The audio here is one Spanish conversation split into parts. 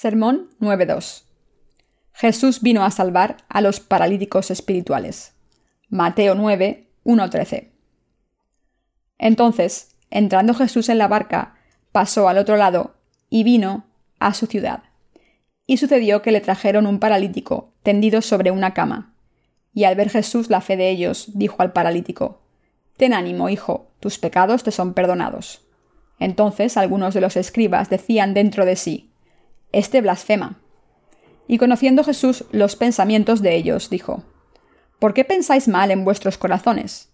Sermón 9.2. Jesús vino a salvar a los paralíticos espirituales. Mateo 9, 13 Entonces, entrando Jesús en la barca, pasó al otro lado y vino a su ciudad. Y sucedió que le trajeron un paralítico tendido sobre una cama. Y al ver Jesús la fe de ellos, dijo al paralítico, Ten ánimo, hijo, tus pecados te son perdonados. Entonces algunos de los escribas decían dentro de sí, Este blasfema. Y conociendo Jesús los pensamientos de ellos, dijo, ¿Por qué pensáis mal en vuestros corazones?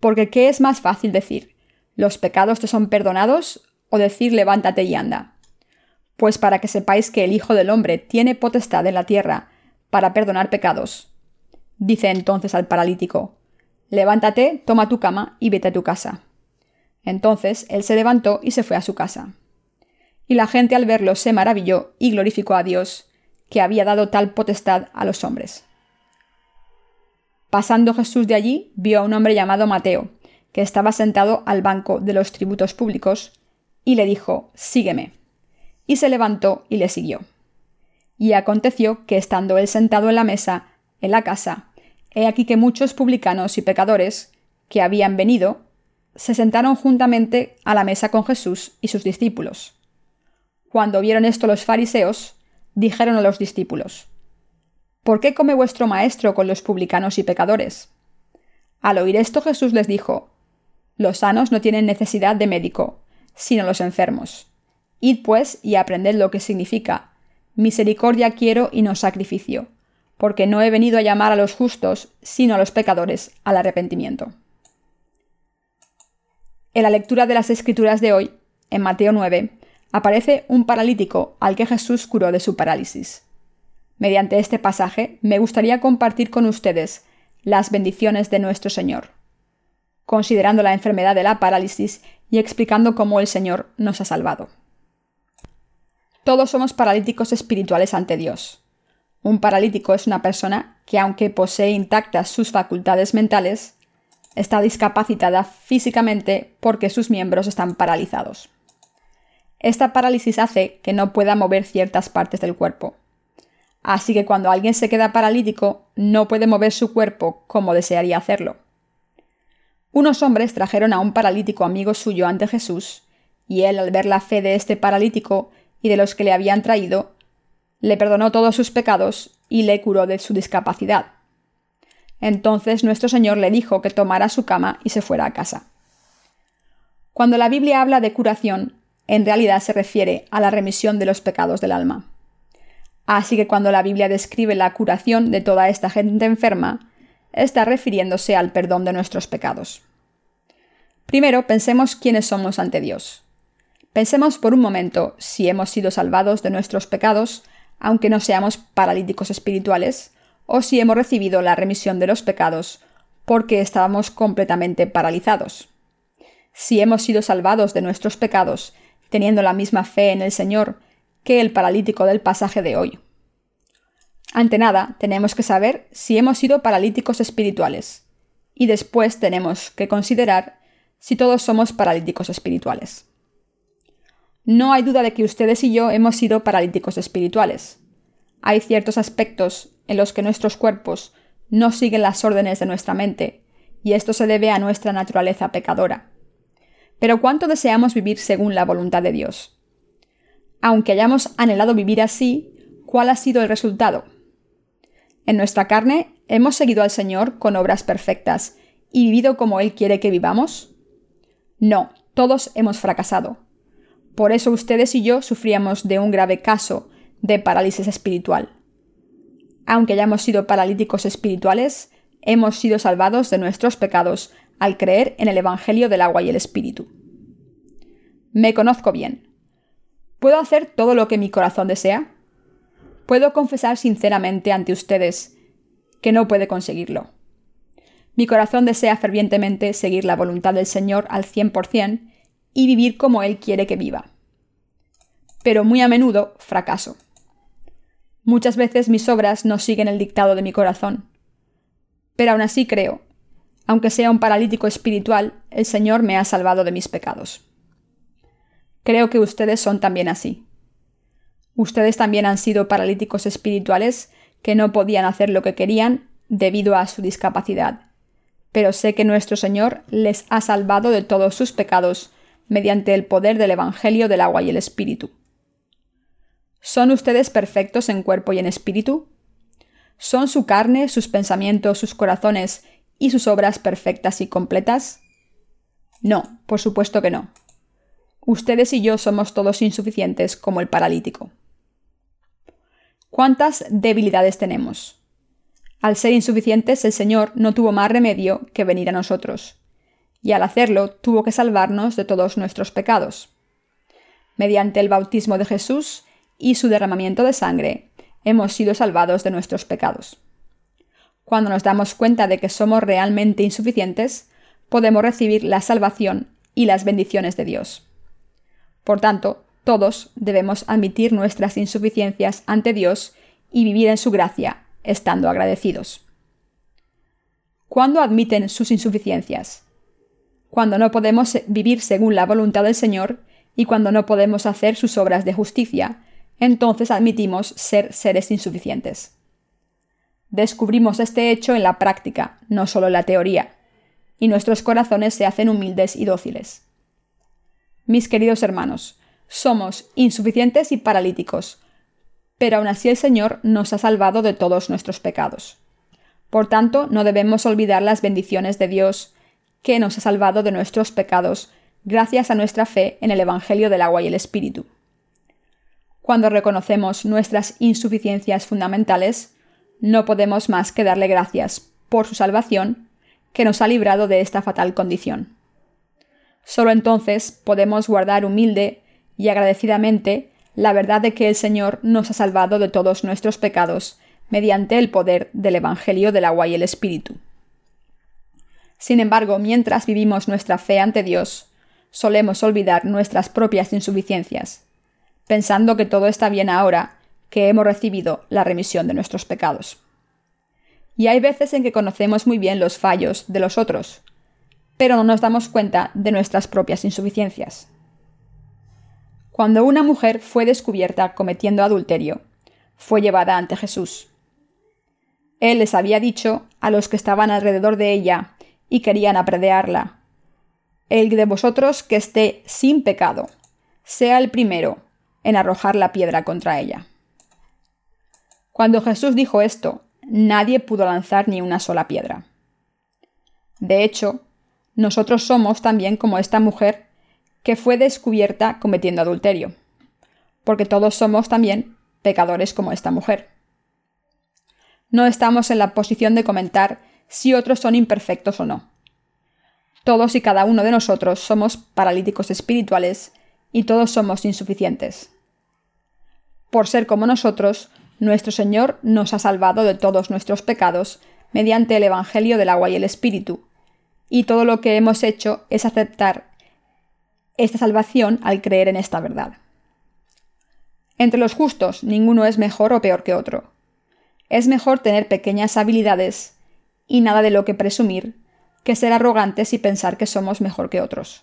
Porque ¿qué es más fácil decir? ¿Los pecados te son perdonados? o decir levántate y anda? Pues para que sepáis que el Hijo del Hombre tiene potestad en la tierra para perdonar pecados. Dice entonces al paralítico, Levántate, toma tu cama y vete a tu casa. Entonces él se levantó y se fue a su casa. Y la gente al verlo se maravilló y glorificó a Dios, que había dado tal potestad a los hombres. Pasando Jesús de allí, vio a un hombre llamado Mateo, que estaba sentado al banco de los tributos públicos, y le dijo, Sígueme. Y se levantó y le siguió. Y aconteció que estando él sentado en la mesa, en la casa, he aquí que muchos publicanos y pecadores, que habían venido, se sentaron juntamente a la mesa con Jesús y sus discípulos. Cuando vieron esto los fariseos, dijeron a los discípulos, ¿Por qué come vuestro maestro con los publicanos y pecadores? Al oír esto Jesús les dijo, Los sanos no tienen necesidad de médico, sino los enfermos. Id pues y aprended lo que significa, misericordia quiero y no sacrificio, porque no he venido a llamar a los justos, sino a los pecadores al arrepentimiento. En la lectura de las Escrituras de hoy, en Mateo 9, aparece un paralítico al que Jesús curó de su parálisis. Mediante este pasaje me gustaría compartir con ustedes las bendiciones de nuestro Señor, considerando la enfermedad de la parálisis y explicando cómo el Señor nos ha salvado. Todos somos paralíticos espirituales ante Dios. Un paralítico es una persona que, aunque posee intactas sus facultades mentales, está discapacitada físicamente porque sus miembros están paralizados. Esta parálisis hace que no pueda mover ciertas partes del cuerpo. Así que cuando alguien se queda paralítico, no puede mover su cuerpo como desearía hacerlo. Unos hombres trajeron a un paralítico amigo suyo ante Jesús, y él, al ver la fe de este paralítico y de los que le habían traído, le perdonó todos sus pecados y le curó de su discapacidad. Entonces nuestro Señor le dijo que tomara su cama y se fuera a casa. Cuando la Biblia habla de curación, en realidad se refiere a la remisión de los pecados del alma. Así que cuando la Biblia describe la curación de toda esta gente enferma, está refiriéndose al perdón de nuestros pecados. Primero, pensemos quiénes somos ante Dios. Pensemos por un momento si hemos sido salvados de nuestros pecados, aunque no seamos paralíticos espirituales, o si hemos recibido la remisión de los pecados porque estábamos completamente paralizados. Si hemos sido salvados de nuestros pecados teniendo la misma fe en el Señor que el paralítico del pasaje de hoy. Ante nada, tenemos que saber si hemos sido paralíticos espirituales, y después tenemos que considerar si todos somos paralíticos espirituales. No hay duda de que ustedes y yo hemos sido paralíticos espirituales. Hay ciertos aspectos en los que nuestros cuerpos no siguen las órdenes de nuestra mente, y esto se debe a nuestra naturaleza pecadora. Pero ¿cuánto deseamos vivir según la voluntad de Dios? Aunque hayamos anhelado vivir así, ¿cuál ha sido el resultado? En nuestra carne, ¿hemos seguido al Señor con obras perfectas y vivido como Él quiere que vivamos? No, todos hemos fracasado. Por eso ustedes y yo sufríamos de un grave caso de parálisis espiritual. Aunque hayamos sido paralíticos espirituales, hemos sido salvados de nuestros pecados al creer en el Evangelio del agua y el Espíritu. Me conozco bien. ¿Puedo hacer todo lo que mi corazón desea? puedo confesar sinceramente ante ustedes que no puede conseguirlo. Mi corazón desea fervientemente seguir la voluntad del Señor al cien por cien y vivir como Él quiere que viva. Pero muy a menudo fracaso. Muchas veces mis obras no siguen el dictado de mi corazón. Pero aún así creo, aunque sea un paralítico espiritual, el Señor me ha salvado de mis pecados. Creo que ustedes son también así. Ustedes también han sido paralíticos espirituales que no podían hacer lo que querían debido a su discapacidad. Pero sé que nuestro Señor les ha salvado de todos sus pecados mediante el poder del Evangelio del agua y el Espíritu. ¿Son ustedes perfectos en cuerpo y en espíritu? ¿Son su carne, sus pensamientos, sus corazones y sus obras perfectas y completas? No, por supuesto que no. Ustedes y yo somos todos insuficientes como el paralítico. ¿Cuántas debilidades tenemos? Al ser insuficientes, el Señor no tuvo más remedio que venir a nosotros, y al hacerlo tuvo que salvarnos de todos nuestros pecados. Mediante el bautismo de Jesús y su derramamiento de sangre, hemos sido salvados de nuestros pecados. Cuando nos damos cuenta de que somos realmente insuficientes, podemos recibir la salvación y las bendiciones de Dios. Por tanto, todos debemos admitir nuestras insuficiencias ante Dios y vivir en su gracia, estando agradecidos. ¿Cuándo admiten sus insuficiencias? Cuando no podemos vivir según la voluntad del Señor y cuando no podemos hacer sus obras de justicia, entonces admitimos ser seres insuficientes. Descubrimos este hecho en la práctica, no solo en la teoría, y nuestros corazones se hacen humildes y dóciles. Mis queridos hermanos, somos insuficientes y paralíticos, pero aún así el Señor nos ha salvado de todos nuestros pecados. Por tanto, no debemos olvidar las bendiciones de Dios, que nos ha salvado de nuestros pecados gracias a nuestra fe en el Evangelio del agua y el Espíritu. Cuando reconocemos nuestras insuficiencias fundamentales, no podemos más que darle gracias por su salvación, que nos ha librado de esta fatal condición. Solo entonces podemos guardar humilde y agradecidamente la verdad de que el Señor nos ha salvado de todos nuestros pecados mediante el poder del Evangelio del agua y el Espíritu. Sin embargo, mientras vivimos nuestra fe ante Dios, solemos olvidar nuestras propias insuficiencias, pensando que todo está bien ahora que hemos recibido la remisión de nuestros pecados. Y hay veces en que conocemos muy bien los fallos de los otros, pero no nos damos cuenta de nuestras propias insuficiencias. Cuando una mujer fue descubierta cometiendo adulterio, fue llevada ante Jesús. Él les había dicho a los que estaban alrededor de ella y querían apredearla, El de vosotros que esté sin pecado, sea el primero en arrojar la piedra contra ella. Cuando Jesús dijo esto, nadie pudo lanzar ni una sola piedra. De hecho, nosotros somos también como esta mujer que fue descubierta cometiendo adulterio, porque todos somos también pecadores como esta mujer. No estamos en la posición de comentar si otros son imperfectos o no. Todos y cada uno de nosotros somos paralíticos espirituales y todos somos insuficientes. Por ser como nosotros, nuestro Señor nos ha salvado de todos nuestros pecados mediante el Evangelio del agua y el Espíritu, y todo lo que hemos hecho es aceptar esta salvación al creer en esta verdad. Entre los justos, ninguno es mejor o peor que otro. Es mejor tener pequeñas habilidades y nada de lo que presumir que ser arrogantes y pensar que somos mejor que otros.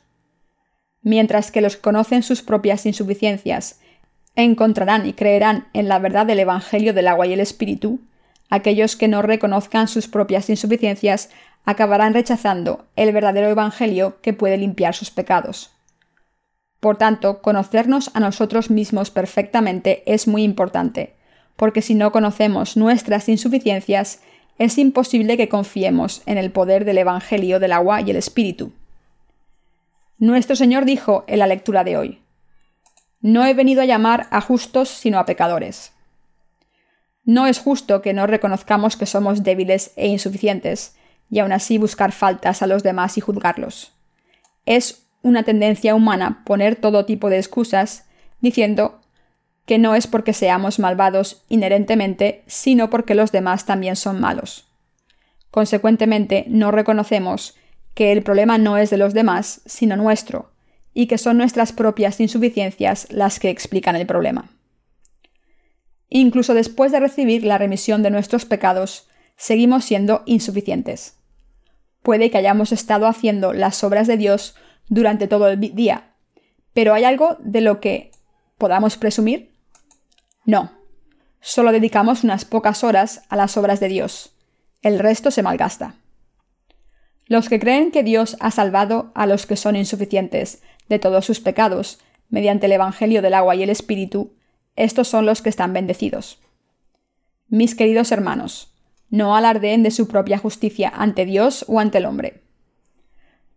Mientras que los que conocen sus propias insuficiencias encontrarán y creerán en la verdad del Evangelio del agua y el Espíritu, aquellos que no reconozcan sus propias insuficiencias acabarán rechazando el verdadero Evangelio que puede limpiar sus pecados. Por tanto, conocernos a nosotros mismos perfectamente es muy importante, porque si no conocemos nuestras insuficiencias, es imposible que confiemos en el poder del Evangelio del agua y el Espíritu. Nuestro Señor dijo en la lectura de hoy, No he venido a llamar a justos sino a pecadores. No es justo que no reconozcamos que somos débiles e insuficientes, y aún así buscar faltas a los demás y juzgarlos. Es una tendencia humana poner todo tipo de excusas, diciendo que no es porque seamos malvados inherentemente, sino porque los demás también son malos. Consecuentemente, no reconocemos que el problema no es de los demás, sino nuestro, y que son nuestras propias insuficiencias las que explican el problema. Incluso después de recibir la remisión de nuestros pecados, seguimos siendo insuficientes. Puede que hayamos estado haciendo las obras de Dios durante todo el día. Pero ¿hay algo de lo que podamos presumir? No, solo dedicamos unas pocas horas a las obras de Dios, el resto se malgasta. Los que creen que Dios ha salvado a los que son insuficientes de todos sus pecados mediante el Evangelio del agua y el Espíritu, estos son los que están bendecidos. Mis queridos hermanos, no alardeen de su propia justicia ante Dios o ante el hombre.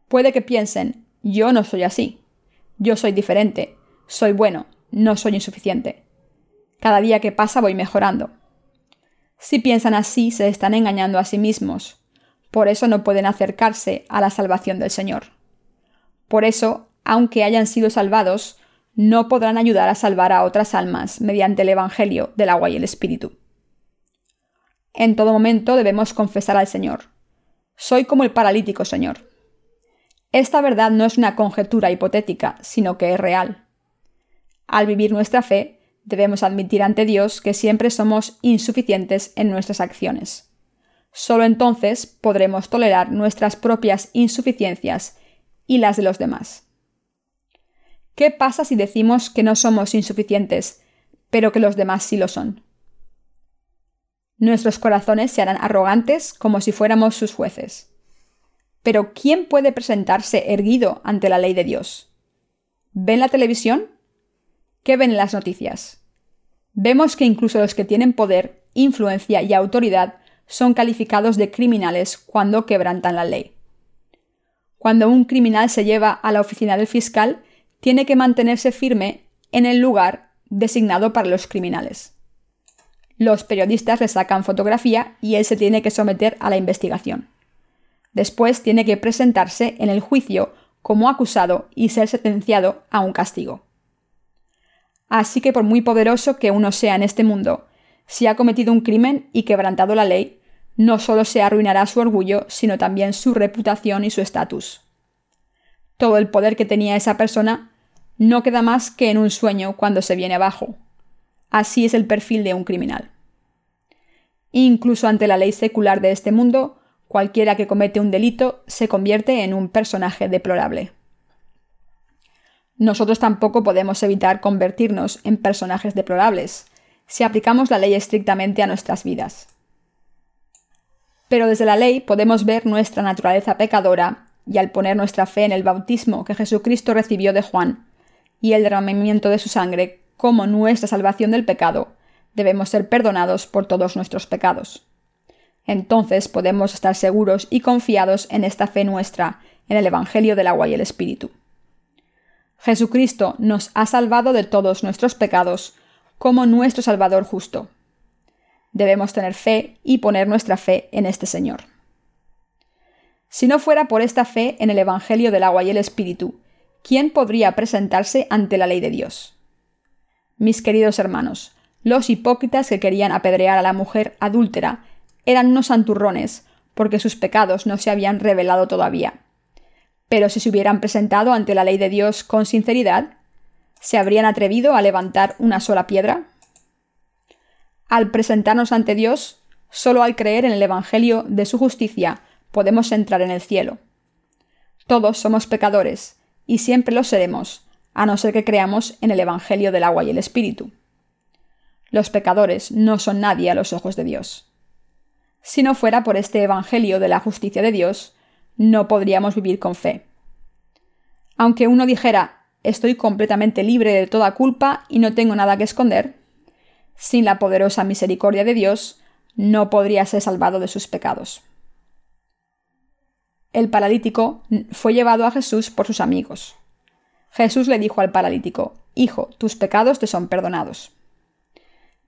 Puede que piensen, yo no soy así, yo soy diferente, soy bueno, no soy insuficiente. Cada día que pasa voy mejorando. Si piensan así, se están engañando a sí mismos. Por eso no pueden acercarse a la salvación del Señor. Por eso, aunque hayan sido salvados, no podrán ayudar a salvar a otras almas mediante el Evangelio del agua y el Espíritu. En todo momento debemos confesar al Señor. Soy como el paralítico, Señor. Esta verdad no es una conjetura hipotética, sino que es real. Al vivir nuestra fe, debemos admitir ante Dios que siempre somos insuficientes en nuestras acciones. Solo entonces podremos tolerar nuestras propias insuficiencias y las de los demás. ¿Qué pasa si decimos que no somos insuficientes, pero que los demás sí lo son? Nuestros corazones se harán arrogantes como si fuéramos sus jueces. Pero ¿quién puede presentarse erguido ante la ley de Dios? ¿Ven la televisión? ¿Qué ven en las noticias? Vemos que incluso los que tienen poder, influencia y autoridad son calificados de criminales cuando quebrantan la ley. Cuando un criminal se lleva a la oficina del fiscal, tiene que mantenerse firme en el lugar designado para los criminales. Los periodistas le sacan fotografía y él se tiene que someter a la investigación. Después tiene que presentarse en el juicio como acusado y ser sentenciado a un castigo. Así que por muy poderoso que uno sea en este mundo, si ha cometido un crimen y quebrantado la ley, no solo se arruinará su orgullo, sino también su reputación y su estatus. Todo el poder que tenía esa persona no queda más que en un sueño cuando se viene abajo. Así es el perfil de un criminal. Incluso ante la ley secular de este mundo, cualquiera que comete un delito se convierte en un personaje deplorable. Nosotros tampoco podemos evitar convertirnos en personajes deplorables si aplicamos la ley estrictamente a nuestras vidas. Pero desde la ley podemos ver nuestra naturaleza pecadora y al poner nuestra fe en el bautismo que Jesucristo recibió de Juan, y el derramamiento de su sangre como nuestra salvación del pecado, debemos ser perdonados por todos nuestros pecados. Entonces podemos estar seguros y confiados en esta fe nuestra, en el Evangelio del agua y el Espíritu. Jesucristo nos ha salvado de todos nuestros pecados como nuestro Salvador justo. Debemos tener fe y poner nuestra fe en este Señor. Si no fuera por esta fe en el Evangelio del agua y el Espíritu, ¿quién podría presentarse ante la ley de Dios? Mis queridos hermanos, los hipócritas que querían apedrear a la mujer adúltera eran unos santurrones, porque sus pecados no se habían revelado todavía. Pero si se hubieran presentado ante la ley de Dios con sinceridad, ¿se habrían atrevido a levantar una sola piedra? Al presentarnos ante Dios, solo al creer en el Evangelio de su justicia podemos entrar en el cielo. Todos somos pecadores, y siempre lo seremos, a no ser que creamos en el Evangelio del agua y el Espíritu. Los pecadores no son nadie a los ojos de Dios. Si no fuera por este Evangelio de la justicia de Dios, no podríamos vivir con fe. Aunque uno dijera, estoy completamente libre de toda culpa y no tengo nada que esconder, sin la poderosa misericordia de Dios, no podría ser salvado de sus pecados el paralítico fue llevado a Jesús por sus amigos. Jesús le dijo al paralítico, Hijo, tus pecados te son perdonados.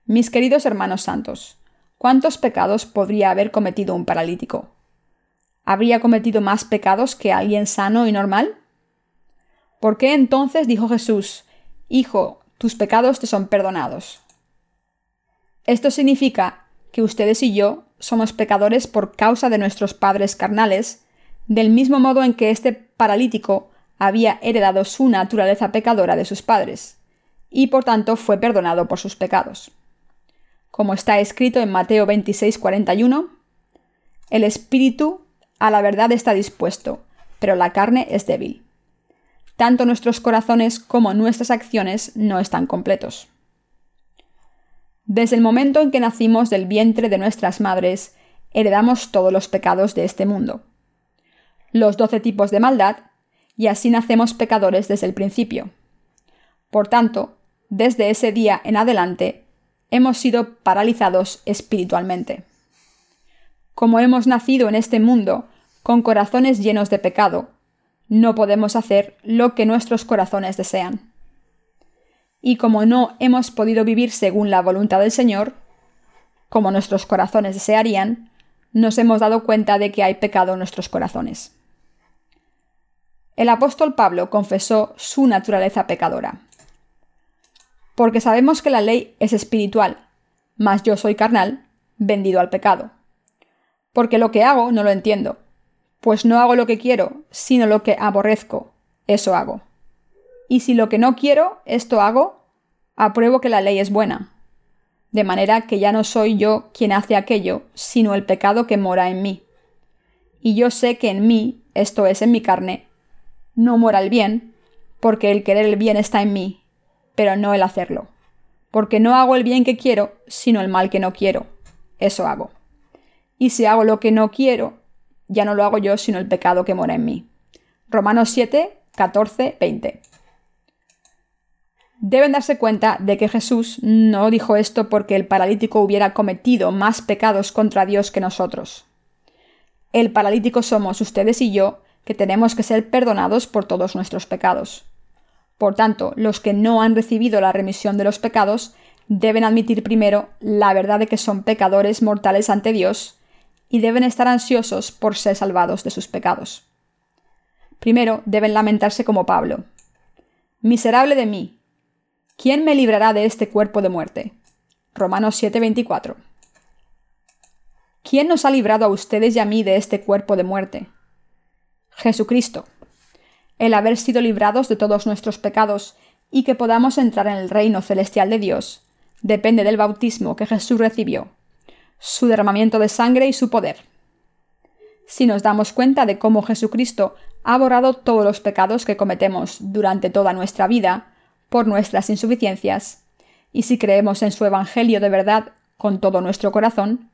Mis queridos hermanos santos, ¿cuántos pecados podría haber cometido un paralítico? ¿Habría cometido más pecados que alguien sano y normal? ¿Por qué entonces dijo Jesús, Hijo, tus pecados te son perdonados? Esto significa que ustedes y yo somos pecadores por causa de nuestros padres carnales, del mismo modo en que este paralítico había heredado su naturaleza pecadora de sus padres, y por tanto fue perdonado por sus pecados. Como está escrito en Mateo 26:41, el espíritu a la verdad está dispuesto, pero la carne es débil. Tanto nuestros corazones como nuestras acciones no están completos. Desde el momento en que nacimos del vientre de nuestras madres, heredamos todos los pecados de este mundo. Los doce tipos de maldad, y así nacemos pecadores desde el principio. Por tanto, desde ese día en adelante, hemos sido paralizados espiritualmente. Como hemos nacido en este mundo con corazones llenos de pecado, no podemos hacer lo que nuestros corazones desean. Y como no hemos podido vivir según la voluntad del Señor, como nuestros corazones desearían, nos hemos dado cuenta de que hay pecado en nuestros corazones. El apóstol Pablo confesó su naturaleza pecadora. Porque sabemos que la ley es espiritual, mas yo soy carnal, vendido al pecado. Porque lo que hago no lo entiendo, pues no hago lo que quiero, sino lo que aborrezco, eso hago. Y si lo que no quiero, esto hago, apruebo que la ley es buena. De manera que ya no soy yo quien hace aquello, sino el pecado que mora en mí. Y yo sé que en mí, esto es en mi carne, no mora el bien, porque el querer el bien está en mí, pero no el hacerlo. Porque no hago el bien que quiero, sino el mal que no quiero. Eso hago. Y si hago lo que no quiero, ya no lo hago yo, sino el pecado que mora en mí. Romanos 7, 14, 20. Deben darse cuenta de que Jesús no dijo esto porque el paralítico hubiera cometido más pecados contra Dios que nosotros. El paralítico somos ustedes y yo, que tenemos que ser perdonados por todos nuestros pecados. Por tanto, los que no han recibido la remisión de los pecados deben admitir primero la verdad de que son pecadores mortales ante Dios y deben estar ansiosos por ser salvados de sus pecados. Primero deben lamentarse como Pablo. Miserable de mí. ¿Quién me librará de este cuerpo de muerte? Romanos 7:24. ¿Quién nos ha librado a ustedes y a mí de este cuerpo de muerte? Jesucristo. El haber sido librados de todos nuestros pecados y que podamos entrar en el reino celestial de Dios depende del bautismo que Jesús recibió su derramamiento de sangre y su poder. Si nos damos cuenta de cómo Jesucristo ha borrado todos los pecados que cometemos durante toda nuestra vida por nuestras insuficiencias, y si creemos en su Evangelio de verdad con todo nuestro corazón,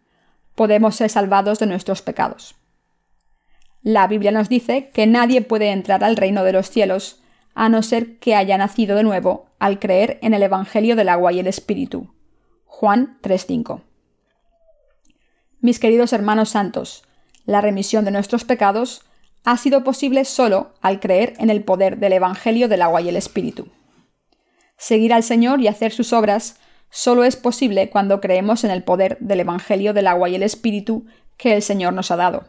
podemos ser salvados de nuestros pecados. La Biblia nos dice que nadie puede entrar al reino de los cielos a no ser que haya nacido de nuevo al creer en el Evangelio del agua y el Espíritu. Juan 3.5 mis queridos hermanos santos, la remisión de nuestros pecados ha sido posible solo al creer en el poder del Evangelio del agua y el Espíritu. Seguir al Señor y hacer sus obras solo es posible cuando creemos en el poder del Evangelio del agua y el Espíritu que el Señor nos ha dado.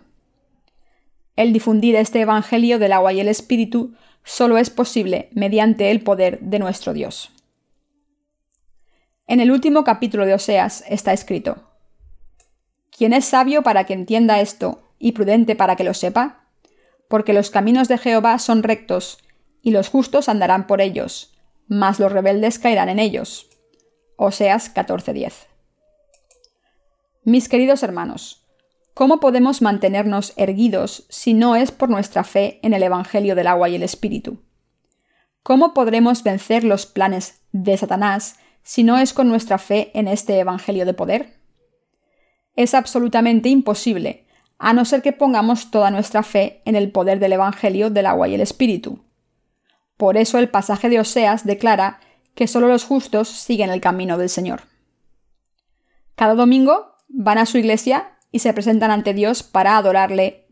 El difundir este Evangelio del agua y el Espíritu solo es posible mediante el poder de nuestro Dios. En el último capítulo de Oseas está escrito, ¿Quién es sabio para que entienda esto y prudente para que lo sepa? Porque los caminos de Jehová son rectos, y los justos andarán por ellos, mas los rebeldes caerán en ellos. Oseas 14:10. Mis queridos hermanos, ¿cómo podemos mantenernos erguidos si no es por nuestra fe en el Evangelio del agua y el Espíritu? ¿Cómo podremos vencer los planes de Satanás si no es con nuestra fe en este Evangelio de poder? es absolutamente imposible, a no ser que pongamos toda nuestra fe en el poder del Evangelio del agua y el Espíritu. Por eso el pasaje de Oseas declara que solo los justos siguen el camino del Señor. Cada domingo van a su iglesia y se presentan ante Dios para adorarle,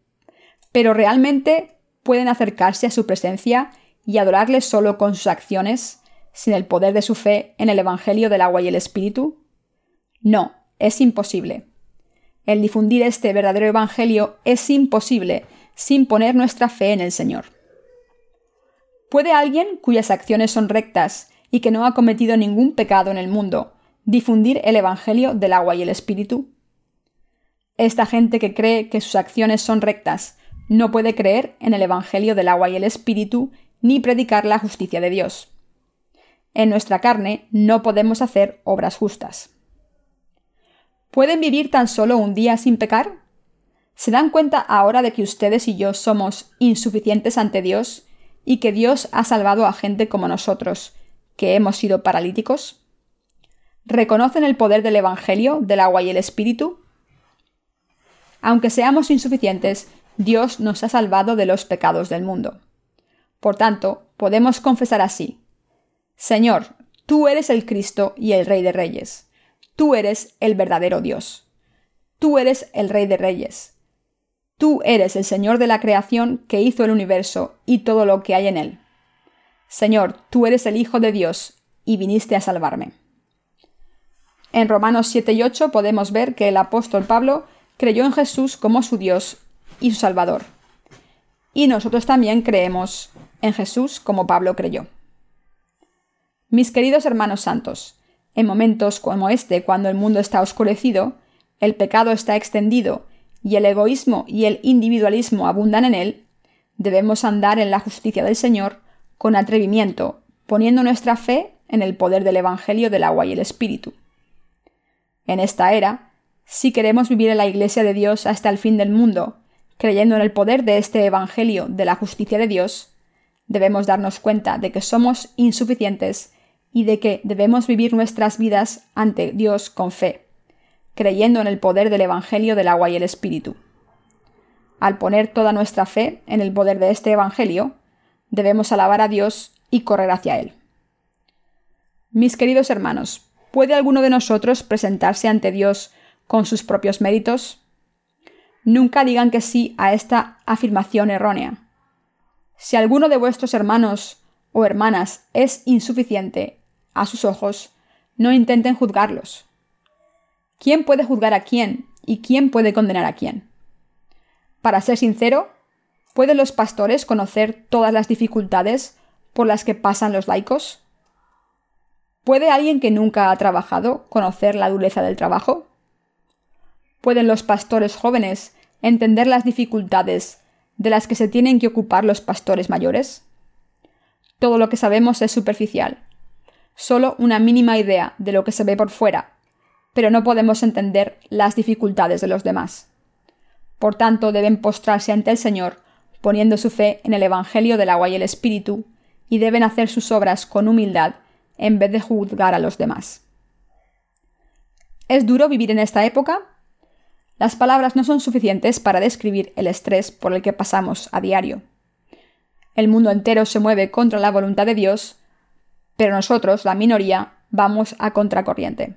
pero realmente pueden acercarse a su presencia y adorarle solo con sus acciones, sin el poder de su fe en el Evangelio del agua y el Espíritu? No, es imposible. El difundir este verdadero Evangelio es imposible sin poner nuestra fe en el Señor. ¿Puede alguien cuyas acciones son rectas y que no ha cometido ningún pecado en el mundo difundir el Evangelio del agua y el Espíritu? Esta gente que cree que sus acciones son rectas no puede creer en el Evangelio del agua y el Espíritu ni predicar la justicia de Dios. En nuestra carne no podemos hacer obras justas. ¿Pueden vivir tan solo un día sin pecar? ¿Se dan cuenta ahora de que ustedes y yo somos insuficientes ante Dios y que Dios ha salvado a gente como nosotros, que hemos sido paralíticos? ¿reconocen el poder del Evangelio, del agua y el Espíritu? Aunque seamos insuficientes, Dios nos ha salvado de los pecados del mundo. Por tanto, podemos confesar así, Señor, tú eres el Cristo y el Rey de Reyes. Tú eres el verdadero Dios. Tú eres el Rey de Reyes. Tú eres el Señor de la creación que hizo el universo y todo lo que hay en él. Señor, tú eres el Hijo de Dios y viniste a salvarme. En Romanos 7 y 8 podemos ver que el apóstol Pablo creyó en Jesús como su Dios y su Salvador. Y nosotros también creemos en Jesús como Pablo creyó. Mis queridos hermanos santos, en momentos como este, cuando el mundo está oscurecido, el pecado está extendido y el egoísmo y el individualismo abundan en él, debemos andar en la justicia del Señor con atrevimiento, poniendo nuestra fe en el poder del Evangelio del agua y el Espíritu. En esta era, si queremos vivir en la Iglesia de Dios hasta el fin del mundo, creyendo en el poder de este Evangelio de la justicia de Dios, debemos darnos cuenta de que somos insuficientes y de que debemos vivir nuestras vidas ante Dios con fe, creyendo en el poder del Evangelio del agua y el Espíritu. Al poner toda nuestra fe en el poder de este Evangelio, debemos alabar a Dios y correr hacia Él. Mis queridos hermanos, ¿puede alguno de nosotros presentarse ante Dios con sus propios méritos? Nunca digan que sí a esta afirmación errónea. Si alguno de vuestros hermanos o hermanas es insuficiente a sus ojos, no intenten juzgarlos. ¿Quién puede juzgar a quién y quién puede condenar a quién? Para ser sincero, ¿Pueden los pastores conocer todas las dificultades por las que pasan los laicos? ¿Puede alguien que nunca ha trabajado conocer la dureza del trabajo? ¿Pueden los pastores jóvenes entender las dificultades de las que se tienen que ocupar los pastores mayores? Todo lo que sabemos es superficial, solo una mínima idea de lo que se ve por fuera, pero no podemos entender las dificultades de los demás. Por tanto, deben postrarse ante el Señor poniendo su fe en el Evangelio del agua y el Espíritu, y deben hacer sus obras con humildad en vez de juzgar a los demás. ¿Es duro vivir en esta época? Las palabras no son suficientes para describir el estrés por el que pasamos a diario. El mundo entero se mueve contra la voluntad de Dios, pero nosotros, la minoría, vamos a contracorriente.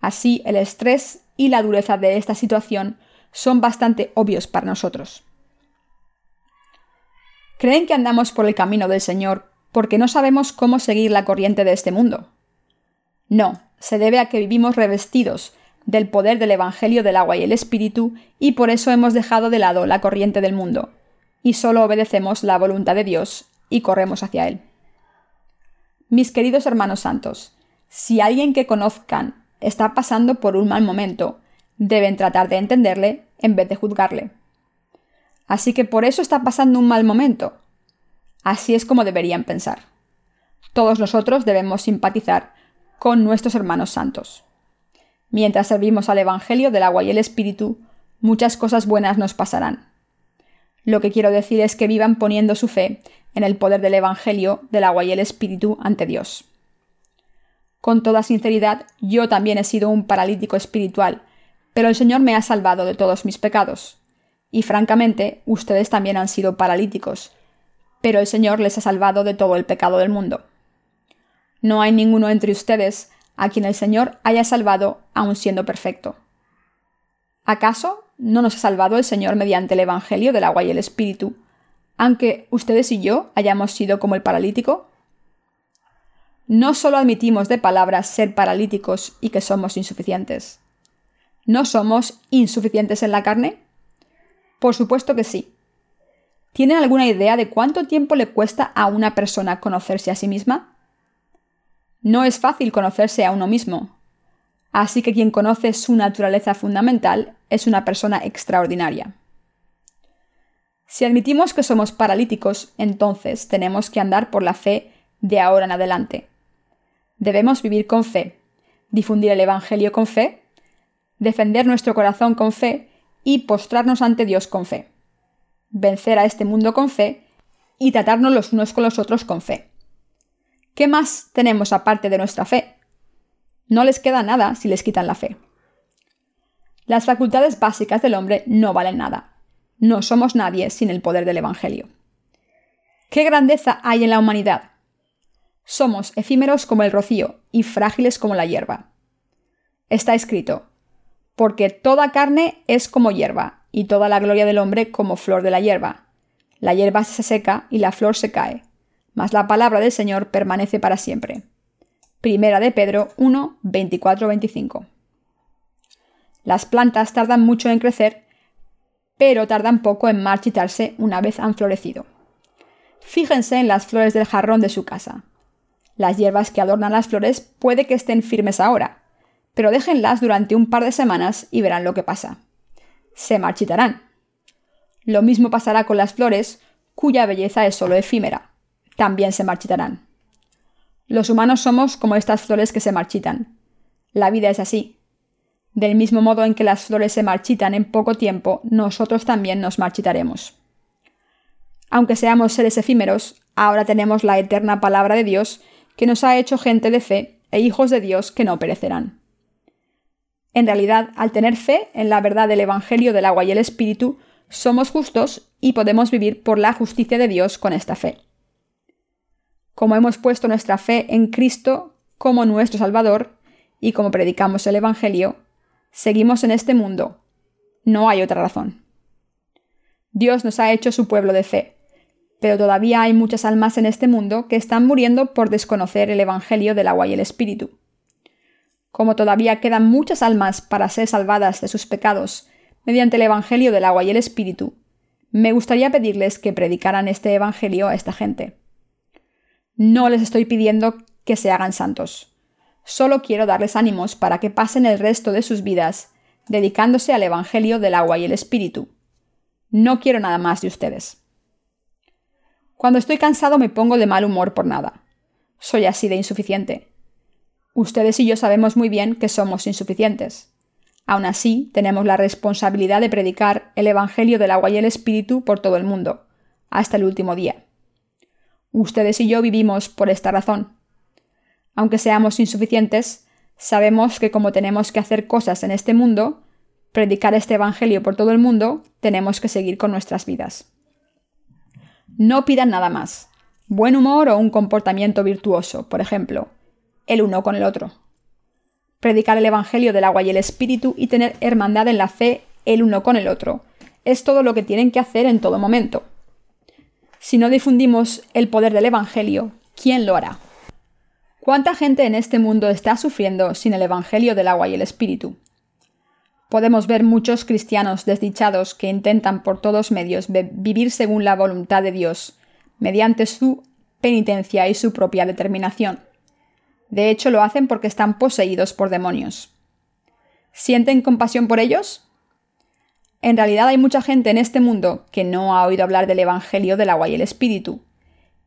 Así, el estrés y la dureza de esta situación son bastante obvios para nosotros. ¿Creen que andamos por el camino del Señor porque no sabemos cómo seguir la corriente de este mundo? No, se debe a que vivimos revestidos del poder del Evangelio del agua y el Espíritu, y por eso hemos dejado de lado la corriente del mundo, y solo obedecemos la voluntad de Dios y corremos hacia Él. Mis queridos hermanos santos, si alguien que conozcan está pasando por un mal momento, deben tratar de entenderle en vez de juzgarle. Así que por eso está pasando un mal momento. Así es como deberían pensar. Todos nosotros debemos simpatizar con nuestros hermanos santos. Mientras servimos al Evangelio del agua y el Espíritu, muchas cosas buenas nos pasarán. Lo que quiero decir es que vivan poniendo su fe en el poder del Evangelio del agua y el Espíritu ante Dios. Con toda sinceridad, yo también he sido un paralítico espiritual, pero el Señor me ha salvado de todos mis pecados. Y francamente, ustedes también han sido paralíticos, pero el Señor les ha salvado de todo el pecado del mundo. No hay ninguno entre ustedes a quien el Señor haya salvado aun siendo perfecto. ¿Acaso no nos ha salvado el Señor mediante el Evangelio del agua y el Espíritu, aunque ustedes y yo hayamos sido como el paralítico? No solo admitimos de palabras ser paralíticos y que somos insuficientes. ¿No somos insuficientes en la carne? Por supuesto que sí. ¿Tienen alguna idea de cuánto tiempo le cuesta a una persona conocerse a sí misma? No es fácil conocerse a uno mismo. Así que quien conoce su naturaleza fundamental es una persona extraordinaria. Si admitimos que somos paralíticos, entonces tenemos que andar por la fe de ahora en adelante. Debemos vivir con fe, difundir el Evangelio con fe, defender nuestro corazón con fe y postrarnos ante Dios con fe. Vencer a este mundo con fe y tratarnos los unos con los otros con fe. ¿Qué más tenemos aparte de nuestra fe? No les queda nada si les quitan la fe. Las facultades básicas del hombre no valen nada. No somos nadie sin el poder del Evangelio. ¿Qué grandeza hay en la humanidad? Somos efímeros como el rocío y frágiles como la hierba. Está escrito, porque toda carne es como hierba, y toda la gloria del hombre como flor de la hierba. La hierba se seca y la flor se cae, mas la palabra del Señor permanece para siempre. Primera de Pedro 1, 24-25. Las plantas tardan mucho en crecer, pero tardan poco en marchitarse una vez han florecido. Fíjense en las flores del jarrón de su casa. Las hierbas que adornan las flores puede que estén firmes ahora, pero déjenlas durante un par de semanas y verán lo que pasa. Se marchitarán. Lo mismo pasará con las flores, cuya belleza es solo efímera. También se marchitarán. Los humanos somos como estas flores que se marchitan. La vida es así. Del mismo modo en que las flores se marchitan en poco tiempo, nosotros también nos marchitaremos. Aunque seamos seres efímeros, ahora tenemos la eterna palabra de Dios que nos ha hecho gente de fe e hijos de Dios que no perecerán. En realidad, al tener fe en la verdad del Evangelio del agua y el Espíritu, somos justos y podemos vivir por la justicia de Dios con esta fe. Como hemos puesto nuestra fe en Cristo como nuestro Salvador y como predicamos el Evangelio, seguimos en este mundo. No hay otra razón. Dios nos ha hecho su pueblo de fe, pero todavía hay muchas almas en este mundo que están muriendo por desconocer el Evangelio del agua y el Espíritu. Como todavía quedan muchas almas para ser salvadas de sus pecados mediante el Evangelio del agua y el Espíritu, me gustaría pedirles que predicaran este Evangelio a esta gente. No les estoy pidiendo que se hagan santos. Solo quiero darles ánimos para que pasen el resto de sus vidas dedicándose al Evangelio del agua y el Espíritu. No quiero nada más de ustedes. Cuando estoy cansado me pongo de mal humor por nada. Soy así de insuficiente. Ustedes y yo sabemos muy bien que somos insuficientes. Aún así, tenemos la responsabilidad de predicar el Evangelio del agua y el Espíritu por todo el mundo, hasta el último día. Ustedes y yo vivimos por esta razón. Aunque seamos insuficientes, sabemos que como tenemos que hacer cosas en este mundo, predicar este Evangelio por todo el mundo, tenemos que seguir con nuestras vidas. No pidan nada más. Buen humor o un comportamiento virtuoso, por ejemplo, el uno con el otro. Predicar el Evangelio del agua y el Espíritu y tener hermandad en la fe el uno con el otro. Es todo lo que tienen que hacer en todo momento. Si no difundimos el poder del Evangelio, ¿quién lo hará? ¿Cuánta gente en este mundo está sufriendo sin el Evangelio del agua y el Espíritu? Podemos ver muchos cristianos desdichados que intentan por todos medios vivir según la voluntad de Dios, mediante su penitencia y su propia determinación. De hecho, lo hacen porque están poseídos por demonios. ¿Sienten compasión por ellos? En realidad hay mucha gente en este mundo que no ha oído hablar del Evangelio del agua y el Espíritu,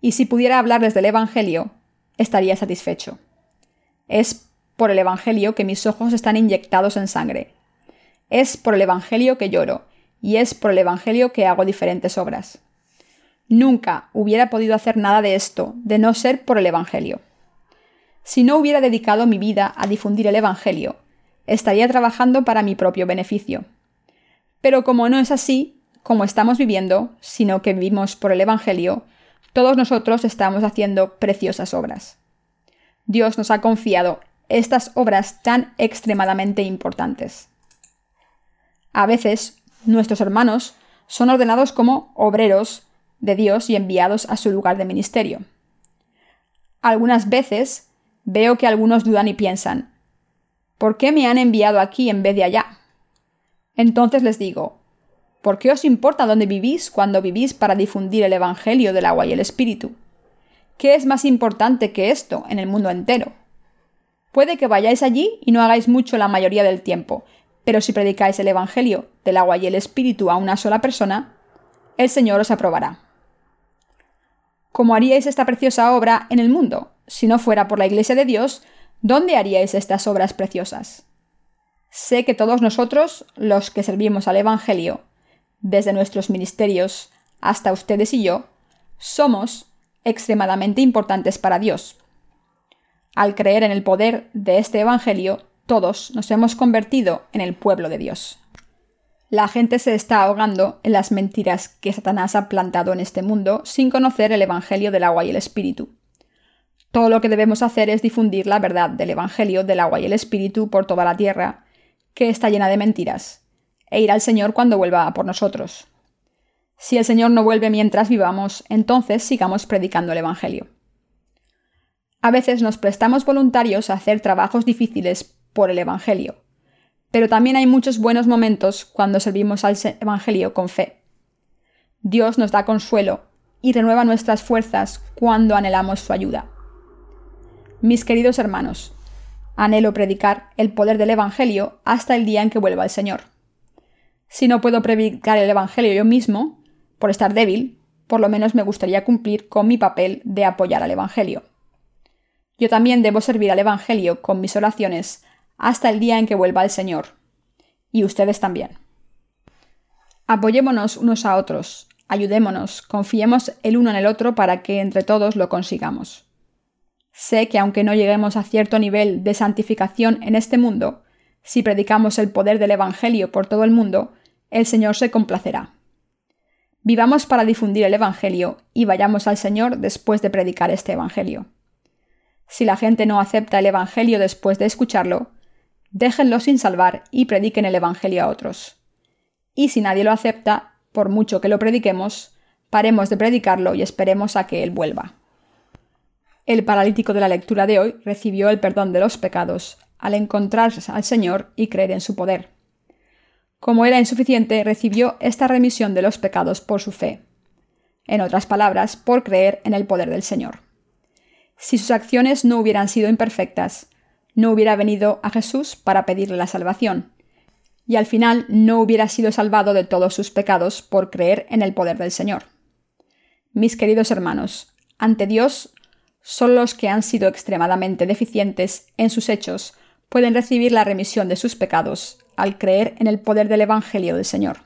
y si pudiera hablarles del Evangelio, estaría satisfecho. Es por el Evangelio que mis ojos están inyectados en sangre, es por el Evangelio que lloro, y es por el Evangelio que hago diferentes obras. Nunca hubiera podido hacer nada de esto de no ser por el Evangelio. Si no hubiera dedicado mi vida a difundir el Evangelio, estaría trabajando para mi propio beneficio. Pero como no es así, como estamos viviendo, sino que vivimos por el Evangelio, todos nosotros estamos haciendo preciosas obras. Dios nos ha confiado estas obras tan extremadamente importantes. A veces, nuestros hermanos son ordenados como obreros de Dios y enviados a su lugar de ministerio. Algunas veces veo que algunos dudan y piensan, ¿por qué me han enviado aquí en vez de allá? Entonces les digo, ¿por qué os importa dónde vivís cuando vivís para difundir el Evangelio del agua y el Espíritu? ¿Qué es más importante que esto en el mundo entero? Puede que vayáis allí y no hagáis mucho la mayoría del tiempo, pero si predicáis el Evangelio del agua y el Espíritu a una sola persona, el Señor os aprobará. ¿Cómo haríais esta preciosa obra en el mundo? Si no fuera por la Iglesia de Dios, ¿dónde haríais estas obras preciosas? Sé que todos nosotros, los que servimos al Evangelio, desde nuestros ministerios hasta ustedes y yo, somos extremadamente importantes para Dios. Al creer en el poder de este Evangelio, todos nos hemos convertido en el pueblo de Dios. La gente se está ahogando en las mentiras que Satanás ha plantado en este mundo sin conocer el Evangelio del agua y el Espíritu. Todo lo que debemos hacer es difundir la verdad del Evangelio del agua y el Espíritu por toda la tierra, que está llena de mentiras, e ir al Señor cuando vuelva por nosotros. Si el Señor no vuelve mientras vivamos, entonces sigamos predicando el Evangelio. A veces nos prestamos voluntarios a hacer trabajos difíciles por el Evangelio, pero también hay muchos buenos momentos cuando servimos al Evangelio con fe. Dios nos da consuelo y renueva nuestras fuerzas cuando anhelamos su ayuda. Mis queridos hermanos, anhelo predicar el poder del Evangelio hasta el día en que vuelva el Señor. Si no puedo predicar el Evangelio yo mismo, por estar débil, por lo menos me gustaría cumplir con mi papel de apoyar al Evangelio. Yo también debo servir al Evangelio con mis oraciones hasta el día en que vuelva el Señor. Y ustedes también. Apoyémonos unos a otros, ayudémonos, confiemos el uno en el otro para que entre todos lo consigamos. Sé que aunque no lleguemos a cierto nivel de santificación en este mundo, si predicamos el poder del Evangelio por todo el mundo, el Señor se complacerá. Vivamos para difundir el Evangelio y vayamos al Señor después de predicar este Evangelio. Si la gente no acepta el Evangelio después de escucharlo, déjenlo sin salvar y prediquen el Evangelio a otros. Y si nadie lo acepta, por mucho que lo prediquemos, paremos de predicarlo y esperemos a que Él vuelva. El paralítico de la lectura de hoy recibió el perdón de los pecados al encontrarse al Señor y creer en su poder. Como era insuficiente, recibió esta remisión de los pecados por su fe. En otras palabras, por creer en el poder del Señor. Si sus acciones no hubieran sido imperfectas, no hubiera venido a Jesús para pedirle la salvación, y al final no hubiera sido salvado de todos sus pecados por creer en el poder del Señor. Mis queridos hermanos, ante Dios, solo los que han sido extremadamente deficientes en sus hechos pueden recibir la remisión de sus pecados al creer en el poder del Evangelio del Señor.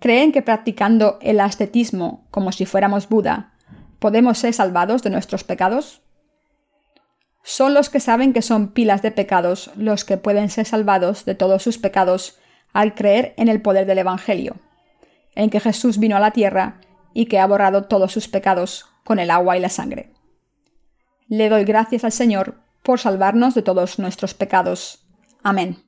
¿Creen que practicando el ascetismo como si fuéramos Buda podemos ser salvados de nuestros pecados? Son los que saben que son pilas de pecados los que pueden ser salvados de todos sus pecados al creer en el poder del Evangelio, en que Jesús vino a la tierra y que ha borrado todos sus pecados con el agua y la sangre. Le doy gracias al Señor por salvarnos de todos nuestros pecados. Amén.